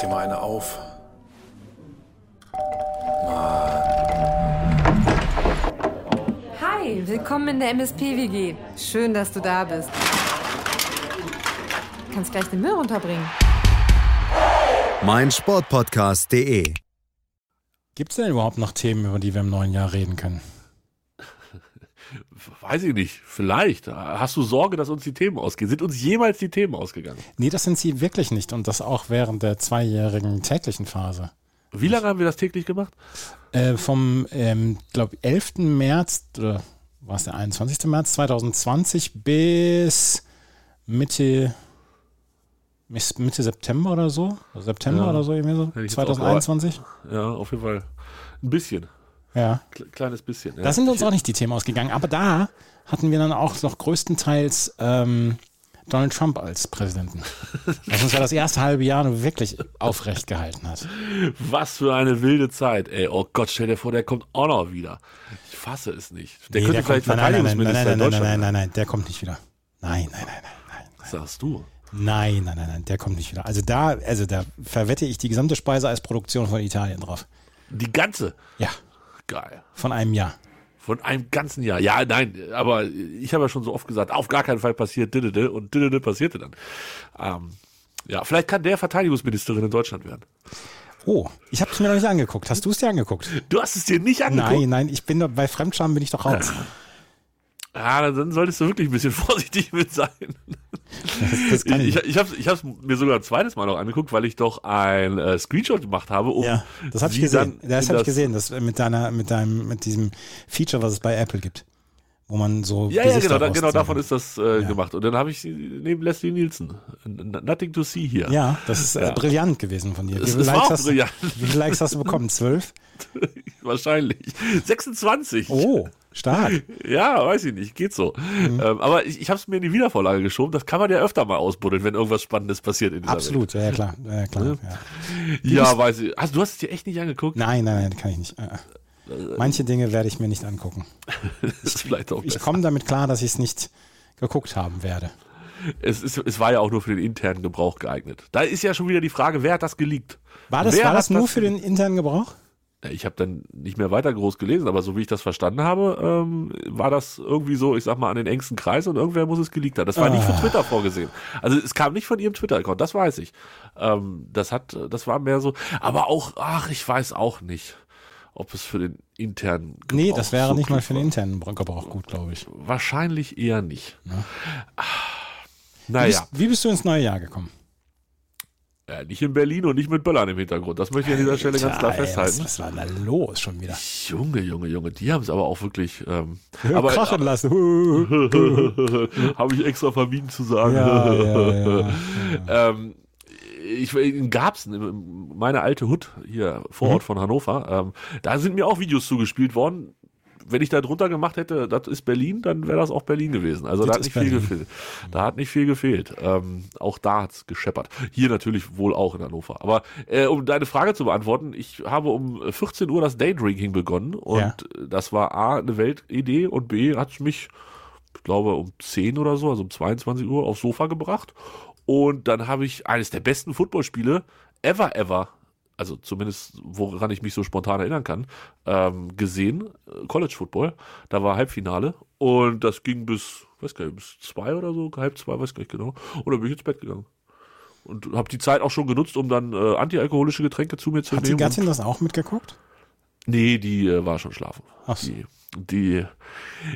dir mal eine auf. Hi, willkommen in der MSP-WG. Schön, dass du da bist. Du kannst gleich den Müll runterbringen. mein Sportpodcast.de. Gibt es denn überhaupt noch Themen, über die wir im neuen Jahr reden können? Weiß ich nicht. Vielleicht. Hast du Sorge, dass uns die Themen ausgehen? Sind uns jemals die Themen ausgegangen? Nee, das sind sie wirklich nicht und das auch während der zweijährigen täglichen Phase. Wie lange haben wir das täglich gemacht? Äh, vom, ähm, glaube 11. März, oder war es der 21. März 2020 bis Mitte, bis Mitte September oder so? September Ja. oder so, irgendwie so? Hätte ich jetzt 2021? Ja, auf jeden Fall. Ein bisschen. Ja. Kle- Kleines bisschen. Ja. Da sind uns auch nicht die Themen ausgegangen, aber da hatten wir dann auch noch größtenteils ähm, Donald Trump als Präsidenten. Was uns ja das erste halbe Jahr nur wirklich aufrecht gehalten hat. Was für eine wilde Zeit, ey. Oh Gott, stell dir vor, der kommt auch noch wieder. Ich fasse es nicht. Der Nee, könnte vielleicht kommt, nein, nein, nein, nein, Verteidigungsminister nein, in nein, Deutschland nein, nein, nein, nein, der kommt nicht wieder. Nein, nein, nein, nein, nein. Was sagst du? Nein, nein, nein, nein, der kommt nicht wieder. Also da, also da verwette ich die gesamte Speise als Produktion von Italien drauf. Die ganze. Ja, Geil. von einem Jahr. Von einem ganzen Jahr. Ja, nein, aber ich habe ja schon so oft gesagt, auf gar keinen Fall passiert didede und didede passierte dann. Ähm, ja, vielleicht kann der Verteidigungsministerin in Deutschland werden. Oh, ich habe es mir noch nicht angeguckt. Hast du es dir angeguckt? Du hast es dir nicht angeguckt? Nein, nein, ich bin doch- bei Fremdscham bin ich doch raus. Ja, dann- solltest du wirklich ein bisschen vorsichtig mit sein. Das, das Ich, ich. ich, habe hab's mir sogar ein zweites Mal noch angeguckt, weil ich doch ein äh, Screenshot gemacht habe, um Ja, das habe ich gesehen. Das habe ich gesehen, das mit deiner, mit deinem, mit diesem Feature, was es bei Apple gibt, wo man so Ja, ja, genau, genau davon ist das äh, Ja. gemacht. Und dann habe ich sie neben Leslie Nielsen. Nothing to see hier. Ja, das ist äh, Ja. brillant gewesen von dir. Wie Es- viele, es Likes auch hast, brillant. wie viele Likes hast du bekommen? Zwölf? Wahrscheinlich. 26. Oh, stark. Ja, weiß ich nicht, geht so. Mhm. Ähm, aber ich, ich habe es mir in die Wiedervorlage geschoben. Das kann man ja öfter mal ausbuddeln, wenn irgendwas Spannendes passiert in dieser Absolut, ja, ja klar. Ja, klar ja. Welt. Ja, weiß ich. Also, du hast es dir echt nicht angeguckt? Nein, nein, nein, kann ich nicht. Äh, äh. Manche Dinge werde ich mir nicht angucken. Das ist vielleicht auch Ich komme damit klar, dass ich es nicht geguckt haben werde. Es, ist, es war ja auch nur für den internen Gebrauch geeignet. Da ist ja schon wieder die Frage, wer hat das geleakt? War das, Wer war das nur für den internen Gebrauch? Ja, Ich habe dann nicht mehr weiter groß gelesen, aber so wie ich das verstanden habe, ähm, war das irgendwie so, ich sag mal, an den engsten Kreis und irgendwer muss es geleakt haben. Das war nicht für Ah. Twitter vorgesehen. Also es kam nicht von ihrem Twitter-Account, das weiß ich. Ähm, das hat, das war mehr so, aber auch, ach, ich weiß auch nicht, ob es für den internen Gebrauch Nee, das wäre so nicht mal für den internen Gebrauch gut, glaube ich. Wahrscheinlich eher nicht. Ah, Wie, Naja, bist, wie bist du ins neue Jahr gekommen? Ja, nicht in Berlin und nicht mit Böllern im Hintergrund. Das möchte ich an dieser Stelle ganz klar ey, festhalten. Was, was war da los schon wieder? Junge, Junge, Junge, die haben es aber auch wirklich. Ähm, aber Krachen lassen. habe ich extra vermieden zu sagen. Ja, ja, ähm, ich Garbsen, meine alte Hut hier vor Mhm. Ort von Hannover, ähm, da sind mir auch Videos zugespielt worden. Wenn ich da drunter gemacht hätte, das ist Berlin, dann wäre das auch Berlin gewesen. Also da Das hat ist nicht viel Berlin. gefehlt. Da hat nicht viel gefehlt. Ähm, auch da hat's gescheppert. Hier natürlich wohl auch in Hannover. Aber äh, um deine Frage zu beantworten, ich habe um 14 Uhr das Daydrinking begonnen und Ja. das war A, eine Weltidee und B, hat mich ich glaube, um 10 oder so, also um 22 Uhr aufs Sofa gebracht. Und dann habe ich eines der besten Footballspiele ever, ever, also zumindest woran ich mich so spontan erinnern kann, ähm, gesehen. Äh, College Football. Da war Halbfinale. Und das ging bis, weiß gar nicht, bis zwei oder so, halb zwei, weiß gar nicht genau. Und dann bin ich ins Bett gegangen. Und habe die Zeit auch schon genutzt, um dann äh, antialkoholische Getränke zu mir zu Hat die nehmen. Gattin das auch mitgeguckt? Nee, die äh, war schon schlafen. Ach so. Die,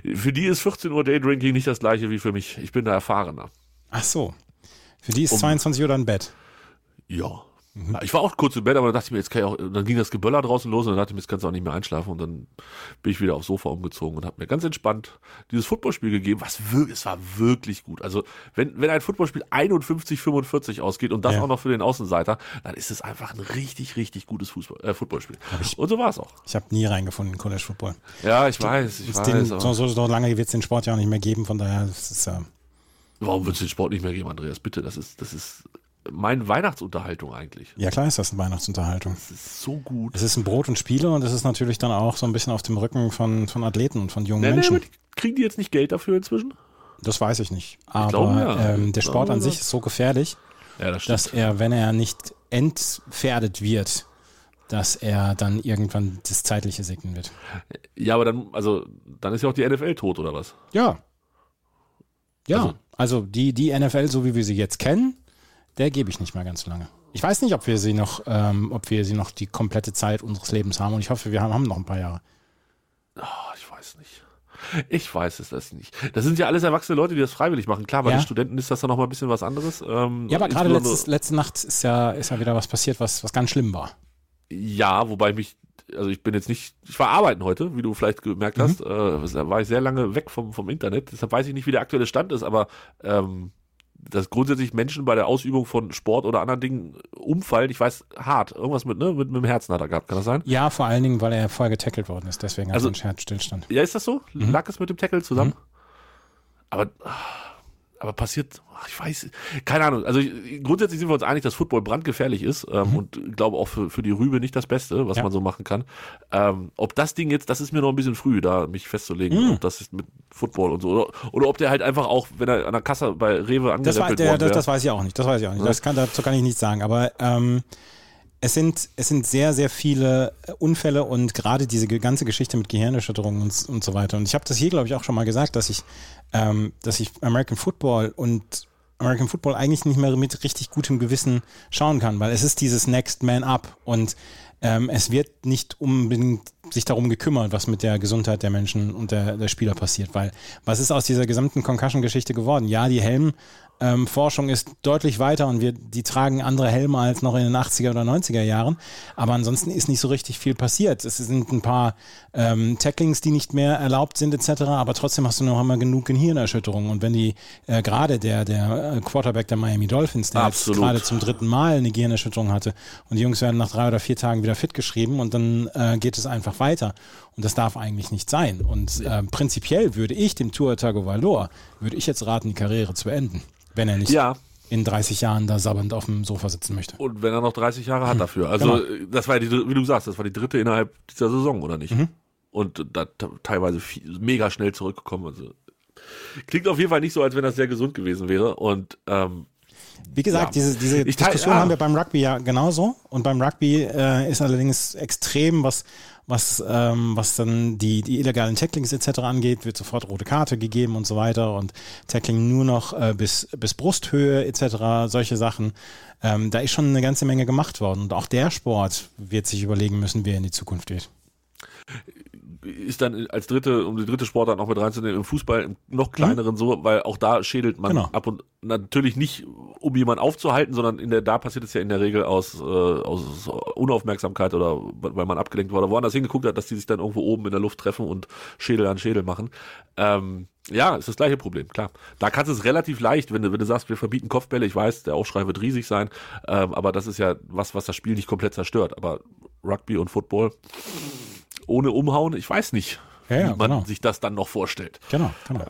die, für die ist 14 Uhr Daydrinking nicht das gleiche wie für mich. Ich bin da erfahrener. Ach so. Für die ist Um- 22 Uhr dann Bett. Ja. Ich war auch kurz im Bett, aber dann dachte ich mir, jetzt kann ich auch, dann ging das Geböller draußen los und dann dachte ich mir, jetzt kannst du auch nicht mehr einschlafen und dann bin ich wieder aufs Sofa umgezogen und habe mir ganz entspannt dieses Footballspiel gegeben, was wirklich, es war wirklich gut. Also wenn, wenn ein Footballspiel 51, 45 ausgeht und das Ja. auch noch für den Außenseiter, dann ist es einfach ein richtig, richtig gutes Fußball, äh, Footballspiel. Und so war es auch. Ich habe nie reingefunden in College Football. Ja, ich weiß, ich weiß. den, so, so, so lange wird es den Sport ja auch nicht mehr geben, von daher ist es ja. Warum wird es den Sport nicht mehr geben, Andreas? Bitte, das ist, das ist meine Weihnachtsunterhaltung eigentlich. Ja, klar ist das eine Weihnachtsunterhaltung. Das ist so gut. Es ist ein Brot und Spiele und es ist natürlich dann auch so ein bisschen auf dem Rücken von, von Athleten und von jungen Nee, nee, Menschen. die, kriegen die jetzt nicht Geld dafür inzwischen? Das weiß ich nicht. Aber glaube, ja. ähm, der Ich Sport an sich ist so gefährlich, Ja, das dass er, wenn er nicht entpferdet wird, dass er dann irgendwann das Zeitliche segnen wird. Ja, aber dann, also, dann ist ja auch die NFL tot, oder was? Ja. Ja, Also- also, die, die NFL, so wie wir sie jetzt kennen, der gebe ich nicht mehr ganz lange. Ich weiß nicht, ob wir sie noch, ähm, ob wir sie noch die komplette Zeit unseres Lebens haben und ich hoffe, wir haben, haben noch ein paar Jahre. Ah, ich weiß nicht. Ich weiß es das nicht. Das sind ja alles erwachsene Leute, die das freiwillig machen. Klar, bei Ja. den Studenten ist das dann noch mal ein bisschen was anderes. Ähm, Ja, aber gerade letztes, letzte Nacht ist ja, ist ja wieder was passiert, was, was ganz schlimm war. Ja, wobei mich, also ich bin jetzt nicht, ich war arbeiten heute, wie du vielleicht gemerkt hast, Mhm. äh, da war ich sehr lange weg vom, vom Internet, deshalb weiß ich nicht, wie der aktuelle Stand ist, aber ähm, dass grundsätzlich Menschen bei der Ausübung von Sport oder anderen Dingen umfallen, ich weiß, hart, irgendwas mit, ne, mit, mit dem Herzen hat er gehabt, kann das sein? Ja, vor allen Dingen, weil er vorher getackelt worden ist, deswegen Also- hat er einen Herzstillstand. Ja, ist das so? Mhm. Lag es mit dem Tackle zusammen? Aber, aber passiert, ach, ich weiß, keine Ahnung. Also ich- grundsätzlich sind wir uns einig, dass Football brandgefährlich ist ähm, und glaube auch für, für die Rübe nicht das Beste, was Mhm. Ja. man so machen kann. Ähm, ob das Ding jetzt, das ist mir noch ein bisschen früh, da mich festzulegen, Mhm. ob das ist mit Football und so. Oder, oder ob der halt einfach auch, wenn er an der Kasse bei Rewe Das, war, angerempelt der, worden das, wäre. das weiß ich auch nicht. Das weiß ich auch nicht. Das kann, dazu kann ich nichts sagen. Aber ähm, es, sind, es sind sehr, sehr viele äh, Unfälle und gerade diese ganze Geschichte mit Gehirnerschütterungen und, und so weiter. Und ich habe das hier, glaube ich, auch schon mal gesagt, dass ich, ähm, dass ich American Football und American Football eigentlich nicht mehr mit richtig gutem Gewissen schauen kann, weil es ist dieses Next Man Up und ähm, es wird nicht unbedingt sich darum gekümmert, was mit der Gesundheit der Menschen und der, der Spieler passiert, weil was ist aus dieser gesamten Concussion-Geschichte geworden? Ja, die Helm ähm, Forschung ist deutlich weiter und wir, die tragen andere Helme als noch in den 80er oder 90er Jahren. Aber ansonsten ist nicht so richtig viel passiert. Es sind ein paar ähm, Tacklings, die nicht mehr erlaubt sind, etc. Aber trotzdem hast du noch einmal genug Gehirnerschütterungen. Und wenn die äh, gerade der, der äh, Quarterback der Miami Dolphins, der gerade zum dritten Mal eine Gehirnerschütterung hatte und die Jungs werden nach drei oder vier Tagen wieder fit geschrieben und dann äh, geht es einfach weiter. Und das darf eigentlich nicht sein. Und äh, prinzipiell würde ich dem Tua Tagovailoa, würde ich jetzt raten, die Karriere zu beenden, wenn er nicht ja, in 30 Jahren da sabbernd auf dem Sofa sitzen möchte. und wenn er noch 30 Jahre hat dafür. Also Genau. äh, das war ja die, wie du sagst, das war die dritte innerhalb dieser Saison, oder nicht? Mhm. Und da teilweise viel, mega schnell zurückgekommen. Also klingt auf jeden Fall nicht so, als wenn das sehr gesund gewesen wäre. Und ähm, Wie gesagt, Ja. diese, diese Ich teil- Diskussion ja. haben wir beim Rugby ja genauso. Und beim Rugby äh, ist allerdings extrem, was, was, ähm, was dann die, die illegalen Tacklings etc. angeht, wird sofort rote Karte gegeben und so weiter. Und Tackling nur noch äh, bis, bis Brusthöhe etc., solche Sachen. Ähm, da ist schon eine ganze Menge gemacht worden. Und auch der Sport wird sich überlegen müssen, wie er in die Zukunft geht. Ist dann als dritte, um die dritte Sportart noch mit reinzunehmen, im Fußball im noch kleineren so, weil auch da schädelt man Mhm. Genau. ab und natürlich nicht, um jemanden aufzuhalten, sondern in der, da passiert es ja in der Regel aus, äh, aus Unaufmerksamkeit oder weil man abgelenkt war oder woanders hingeguckt hat, dass die sich dann irgendwo oben in der Luft treffen und Schädel an Schädel machen. Ähm, ja, ist das gleiche Problem, klar. Da kannst du es relativ leicht, wenn du, wenn du sagst, wir verbieten Kopfbälle, ich weiß, der Aufschrei wird riesig sein, ähm, aber das ist ja was, was das Spiel nicht komplett zerstört. Aber Rugby und Football ohne umhauen, ich weiß nicht, Ja, ja, wie man genau. sich das dann noch vorstellt. Genau, genau.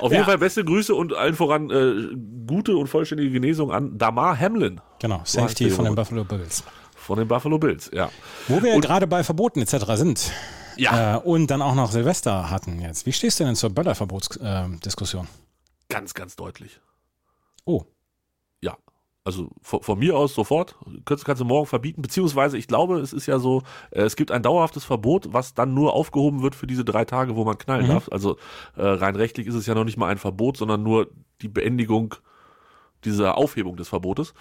Auf Ja. jeden Fall beste Grüße und allen voran äh, gute und vollständige Genesung an Damar Hamlin Genau, Safety von den. Buffalo Bills. von den Buffalo Bills, ja. Wo wir gerade bei Verboten etc. sind Ja, äh, und dann auch noch Silvester hatten jetzt. Wie stehst du denn zur Böllerverbotsdiskussion? Äh, ganz, ganz deutlich. oh. Also von, von mir aus sofort, kannst, kannst du morgen verbieten, beziehungsweise ich glaube, es ist ja so, äh, es gibt ein dauerhaftes Verbot, was dann nur aufgehoben wird für diese drei Tage, wo man knallen Mhm. darf. Also äh, rein rechtlich ist es ja noch nicht mal ein Verbot, sondern nur die Beendigung dieser Aufhebung des Verbotes,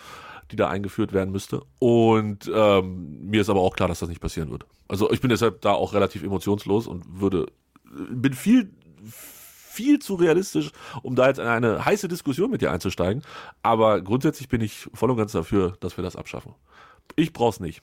die da eingeführt werden müsste. Und ähm, mir ist aber auch klar, dass das nicht passieren wird. Also ich bin deshalb da auch relativ emotionslos und würde, bin viel viel zu realistisch, um da jetzt in eine heiße Diskussion mit dir einzusteigen. Aber grundsätzlich bin ich voll und ganz dafür, dass wir das abschaffen. Ich brauch's nicht.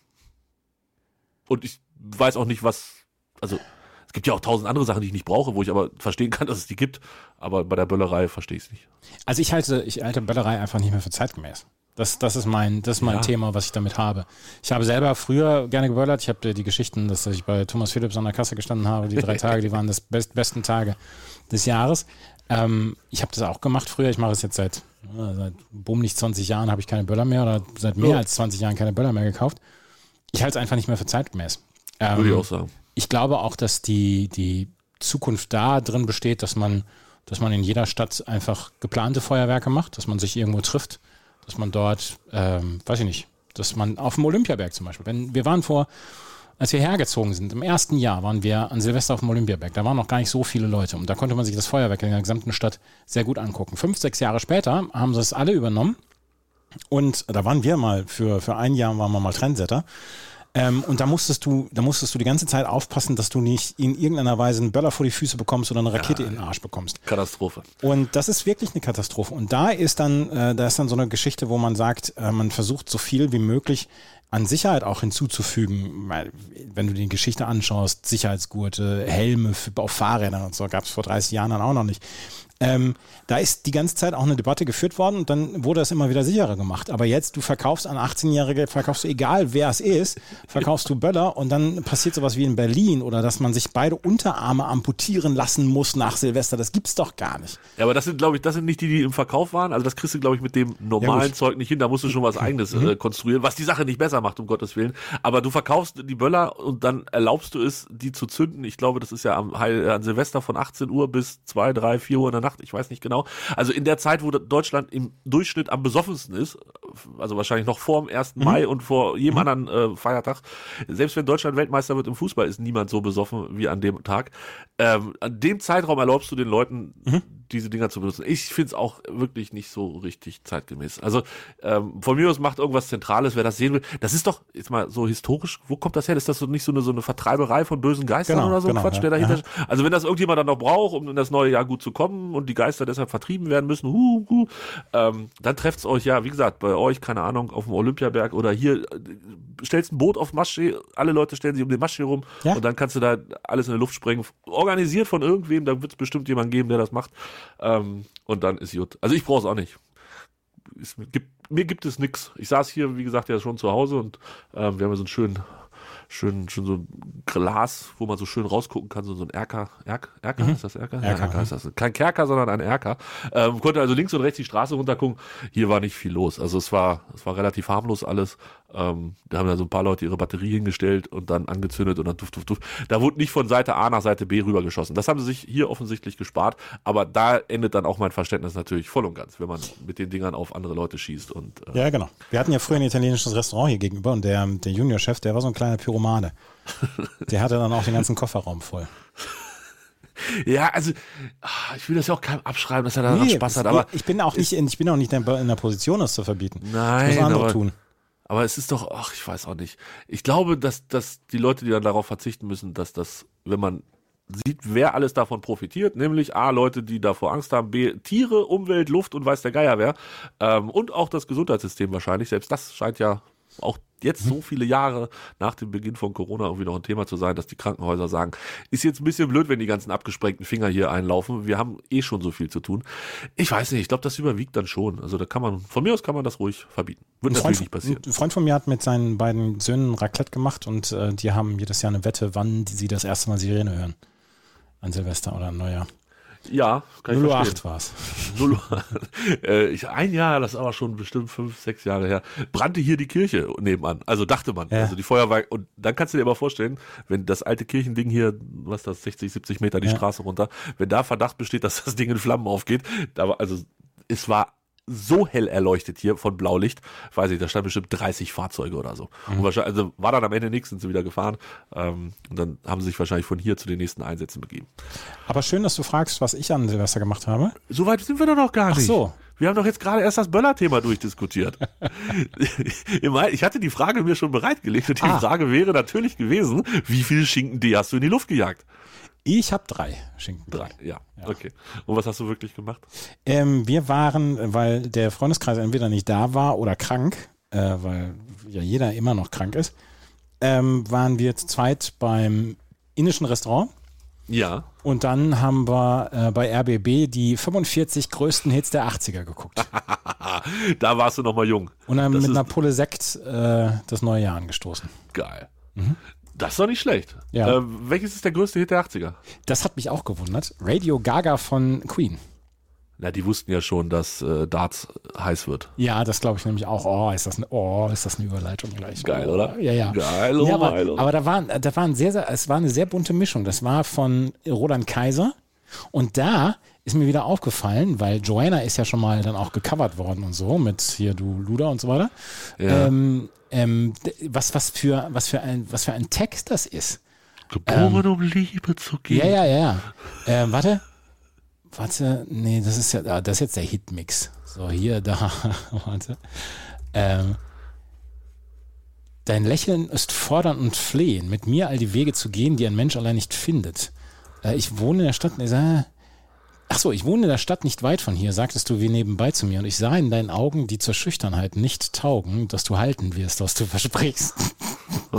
Und ich weiß auch nicht, was, also es gibt ja auch tausend andere Sachen, die ich nicht brauche, wo ich aber verstehen kann, dass es die gibt. Aber bei der Böllerei verstehe ich es nicht. also ich halte, ich halte Böllerei einfach nicht mehr für zeitgemäß. Das, das ist mein, das ist mein Ja. Thema, was ich damit habe. Ich habe selber früher gerne geböllert. Ich habe die Geschichten, dass ich bei Thomas Phillips an der Kasse gestanden habe. Die drei Tage, die waren das best, besten Tage des Jahres. Ähm, ich habe das auch gemacht früher. Ich mache es jetzt seit, äh, seit bummelig 20 Jahren habe ich keine Böller mehr oder seit mehr Ja. als 20 Jahren keine Böller mehr gekauft. Ich halte es einfach nicht mehr für zeitgemäß. Ähm, Würde ich auch sagen. ich glaube auch, dass die, die Zukunft da drin besteht, dass man, dass man in jeder Stadt einfach geplante Feuerwerke macht, dass man sich irgendwo trifft, dass man dort, ähm, weiß ich nicht, dass man auf dem Olympiaberg zum Beispiel, wenn wir waren vor, als wir hergezogen sind, im ersten Jahr waren wir an Silvester auf dem Olympiaberg. Da waren noch gar nicht so viele Leute und da konnte man sich das Feuerwerk in der gesamten Stadt sehr gut angucken. Fünf, sechs Jahre später haben sie es alle übernommen und da waren wir mal, für, für ein Jahr waren wir mal Trendsetter. Ähm, und da musstest du, da musstest du die ganze Zeit aufpassen, dass du nicht in irgendeiner Weise einen Böller vor die Füße bekommst oder eine Rakete in den Arsch bekommst. Katastrophe. Und das ist wirklich eine Katastrophe. Und da ist dann, äh, da ist dann so eine Geschichte, wo man sagt, äh, man versucht so viel wie möglich an Sicherheit auch hinzuzufügen, weil wenn du die Geschichte anschaust, Sicherheitsgurte, Helme für, auf Fahrrädern und so, gab es vor 30 Jahren dann auch noch nicht. Ähm, da ist die ganze Zeit auch eine Debatte geführt worden und dann wurde das immer wieder sicherer gemacht. Aber jetzt, du verkaufst an 18-Jährige, verkaufst du egal wer es ist, verkaufst du Böller und dann passiert sowas wie in Berlin oder dass man sich beide Unterarme amputieren lassen muss nach Silvester. Das gibt's doch gar nicht. Ja, aber das sind, glaube ich, das sind nicht die, die im Verkauf waren. Also das kriegst du, glaube ich, mit dem normalen Ja, Zeug nicht hin. Da musst du schon was eigenes äh, konstruieren, was die Sache nicht besser macht, um Gottes Willen. Aber du verkaufst die Böller und dann erlaubst du es, die zu zünden. Ich glaube, das ist ja am, Heil, an Silvester von 18 Uhr bis 2, 3, 4 Uhr in der Nacht. Ich weiß nicht genau. Also in der Zeit, wo Deutschland im Durchschnitt am besoffensten ist, also wahrscheinlich noch vor dem 1. Mai und vor jedem anderen äh, Feiertag, selbst wenn Deutschland Weltmeister wird im Fußball, ist niemand so besoffen wie an dem Tag. Ähm, an dem Zeitraum erlaubst du den Leuten, diese Dinger zu benutzen. Ich finde es auch wirklich nicht so richtig zeitgemäß. Also ähm, von mir aus macht irgendwas Zentrales, wer das sehen will. Das ist doch jetzt mal so historisch. Wo kommt das her? Ist das so nicht so eine, so eine Vertreiberei von bösen Geistern Genau, oder so genau, Quatsch, ja. der dahinter Also wenn das irgendjemand dann noch braucht, um in das neue Jahr gut zu kommen und die Geister deshalb vertrieben werden müssen, hu, hu, ähm, dann trefft's euch ja, wie gesagt, bei euch, keine Ahnung, auf dem Olympiaberg oder hier, äh, stellst ein Boot auf Maschsee, alle Leute stellen sich um den Maschsee rum Ja. und dann kannst du da alles in die Luft sprengen. Organisiert von irgendwem, da wird es bestimmt jemanden geben, der das macht. Ähm, und dann ist gut. Also ich brauche es auch nicht. Es gibt, mir gibt es nix. Ich saß hier, wie gesagt, ja schon zu Hause und ähm, wir haben ja so einen schönen, schön, schön so ein Glas, wo man so schön rausgucken kann, so, so ein Erker. Erk, Erker? Ist das Erker? Ja, Erker, Erker ist das. Kein Kerker, sondern ein Erker. Ähm, konnte also links und rechts die Straße runtergucken. Hier war nicht viel los. Also es war, es war relativ harmlos alles. Ähm, da haben da so ein paar Leute ihre Batterie hingestellt und dann angezündet und dann duft, duft, duft. Da wurde nicht von Seite A nach Seite B rübergeschossen. Das haben sie sich hier offensichtlich gespart. Aber da endet dann auch mein Verständnis natürlich voll und ganz, wenn man mit den Dingern auf andere Leute schießt und äh, Ja, genau. Wir hatten ja früher ein italienisches Restaurant hier gegenüber und der, der Juniorchef, der war so ein kleiner Pyromane. Der hatte dann auch den ganzen Kofferraum voll. Ja, also ah, ich will das ja auch keinem abschreiben, dass er daran Spaß es- hat, aber ich bin auch nicht, in, ich bin auch nicht in der Position, das zu verbieten. das Nein, müssen andere aber, tun. Aber es ist doch, ach, ich weiß auch nicht. Ich glaube, dass, dass die Leute, die dann darauf verzichten müssen, dass das, wenn man sieht, wer alles davon profitiert, nämlich A, Leute, die davor Angst haben, B, Tiere, Umwelt, Luft und weiß der Geier wer, ähm, und auch das Gesundheitssystem wahrscheinlich, selbst das scheint ja auch jetzt so viele Jahre nach dem Beginn von Corona irgendwie noch ein Thema zu sein, dass die Krankenhäuser sagen, ist jetzt ein bisschen blöd, wenn die ganzen abgesprengten Finger hier einlaufen. Wir haben eh schon so viel zu tun. Ich weiß nicht, ich glaube, das überwiegt dann schon. Also da kann man, von mir aus kann man das ruhig verbieten. Wird Ein natürlich Freund, nicht passieren. ein Freund von mir hat mit seinen beiden Söhnen Raclette gemacht und äh, die haben jedes Jahr eine Wette, wann sie das erste Mal Sirene hören. An Silvester oder an Neujahr. Ja, kann ich 08 verstehen. war es. Äh, ein Jahr, das ist aber schon bestimmt fünf, sechs Jahre her, brannte hier die Kirche nebenan. Also dachte man. Ja. Also die Feuerwehr. Und dann kannst du dir aber vorstellen, wenn das alte Kirchending hier, was ist das, 60, 70 Meter die Ja. Straße runter, wenn da Verdacht besteht, dass das Ding in Flammen aufgeht, da war, also es war so hell erleuchtet hier von Blaulicht, weiß ich, da standen bestimmt 30 Fahrzeuge oder so. Mhm. Und wahrscheinlich, also war dann am Ende nichts, sind sie wieder gefahren. Ähm, und dann haben sie sich wahrscheinlich von hier zu den nächsten Einsätzen begeben. Aber schön, dass du fragst, was ich an Silvester gemacht habe. Soweit sind wir doch noch gar Ach nicht. so. Wir haben doch jetzt gerade erst das Böller-Thema durchdiskutiert. Ich ich hatte die Frage mir schon bereitgelegt und die Ah. Frage wäre natürlich gewesen, wie viele Schinken D hast du in die Luft gejagt? Ich habe drei Schinken. Drei, ja. Okay. Und was hast du wirklich gemacht? Ähm, wir waren, weil der Freundeskreis entweder nicht da war oder krank, äh, weil ja jeder immer noch krank ist, ähm, waren wir zu zweit beim indischen Restaurant. Ja. Und dann haben wir äh, bei RBB die 45 größten Hits der 80er geguckt. da warst du noch mal jung. Und dann Das mit einer Pulle Sekt äh, das neue Jahr angestoßen. Geil. Das ist doch nicht schlecht. Ja. Äh, welches ist der größte Hit der 80er? Das hat mich auch gewundert. Radio Gaga von Queen. Na, die wussten ja schon, dass äh, Darts heiß wird. Ja, das glaube ich nämlich auch. Oh, ist das eine, oh, ist das eine Überleitung gleich. Geil, oder? Ja, ja. Geil, oh ja, aber, geil, aber da waren, da waren sehr, sehr, es war eine sehr bunte Mischung. Das war von Roland Kaiser, Und da ist mir wieder aufgefallen, weil Joanna ist ja schon mal dann auch gecovert worden und so mit hier du Luda und so weiter. Ja. Ähm, ähm, was, was, für, was, für ein, was für ein Text das ist. Geboren, um Liebe zu geben. Ja, ja, ja. ja. Ähm, warte. Warte, nee, das ist ja, ah, das ist jetzt der Hitmix. So, hier, da, warte. Ähm, dein Lächeln ist fordern und flehen, mit mir all die Wege zu gehen, die ein Mensch allein nicht findet. Äh, ich wohne in der Stadt, nee, ach so, ich wohne in der Stadt nicht weit von hier, sagtest du wie nebenbei zu mir, und ich sah in deinen Augen, die zur Schüchternheit nicht taugen, dass du halten wirst, was du versprichst.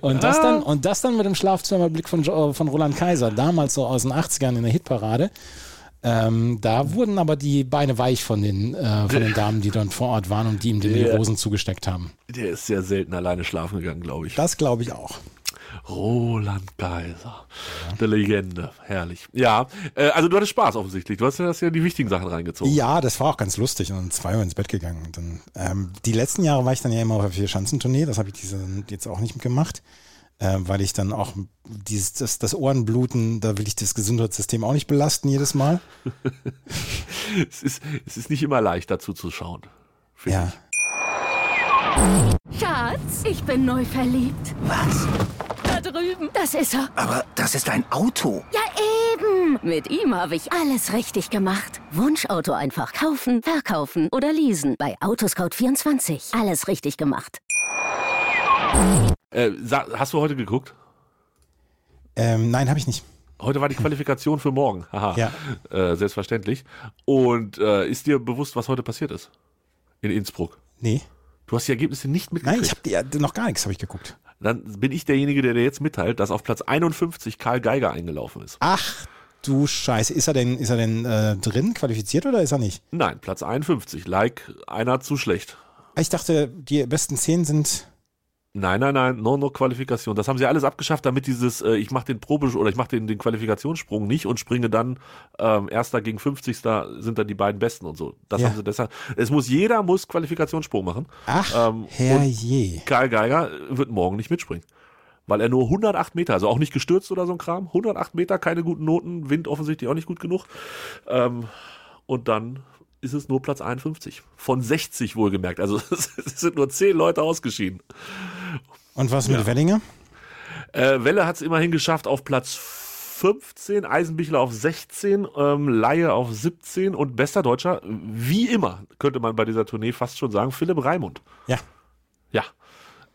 Und das dann, und das dann mit dem Schlafzimmerblick von, Jo- von Roland Kaiser, damals so aus den 80ern in der Hitparade. Ähm, da wurden aber die Beine weich von den, äh, von den Damen, die dort vor Ort waren und die ihm die. Rosen zugesteckt haben. Der ist sehr selten alleine schlafen gegangen, glaube ich. Das glaube ich auch. Roland Kaiser. Der Legende. Herrlich. Ja, äh, also du hattest Spaß offensichtlich. Du hast ja das ja die wichtigen Sachen reingezogen. Ja, das war auch ganz lustig und um zwei Uhr ins Bett gegangen. Und dann, ähm, die letzten Jahre war ich dann ja immer auf der Vier-Schanzentournee, das habe ich diese, jetzt auch nicht mitgemacht, äh, weil ich dann auch dieses, das, das Ohrenbluten, da will ich das Gesundheitssystem auch nicht belasten jedes Mal. Es, ist, es ist nicht immer leicht dazu zu schauen. Ja. Schatz, ich bin neu verliebt. Was? Da drüben. Das ist er. Aber das ist ein Auto. Ja, eben. Mit ihm habe ich alles richtig gemacht. Wunschauto einfach kaufen, verkaufen oder leasen. Bei Autoscout24. Alles richtig gemacht. Äh, hast du heute geguckt? Ähm, nein, habe ich nicht. Heute war die Qualifikation für morgen. Haha. Ja. Äh, selbstverständlich. Und äh, ist dir bewusst, was heute passiert ist? In Innsbruck. Nee. Du hast die Ergebnisse nicht mitgekriegt. Nein, ich habe ja, noch gar nichts habe ich geguckt. Dann bin ich derjenige, der dir jetzt mitteilt, dass auf Platz 51 Karl Geiger eingelaufen ist. Ach du Scheiße, ist er denn, ist er denn äh, drin, qualifiziert oder ist er nicht? Nein, Platz 51. Like einer zu schlecht. Ich dachte, die besten zehn sind. Nein, nein, nein, nur noch Qualifikation. Das haben sie alles abgeschafft, damit dieses, äh, ich mache den Probe oder ich mache den, den Qualifikationssprung nicht und springe dann ähm, erster gegen 50. sind dann die beiden Besten und so. Das Ja. haben sie deshalb. Es muss jeder muss Qualifikationssprung machen. Ach, Ähm, herrje. Karl Geiger wird morgen nicht mitspringen. Weil er nur 108 Meter, also auch nicht gestürzt oder so ein Kram, 108 Meter, keine guten Noten, Wind offensichtlich auch nicht gut genug. Ähm, und dann ist es nur Platz 51. Von 60 wohlgemerkt. Also es sind nur 10 Leute ausgeschieden. Und was mit Wellinger? Äh, Welle hat es immerhin geschafft auf Platz 15, Eisenbichler auf 16, ähm, Laie auf 17 und bester Deutscher, wie immer, könnte man bei dieser Tournee fast schon sagen, Philipp Raimund. Ja. Ja,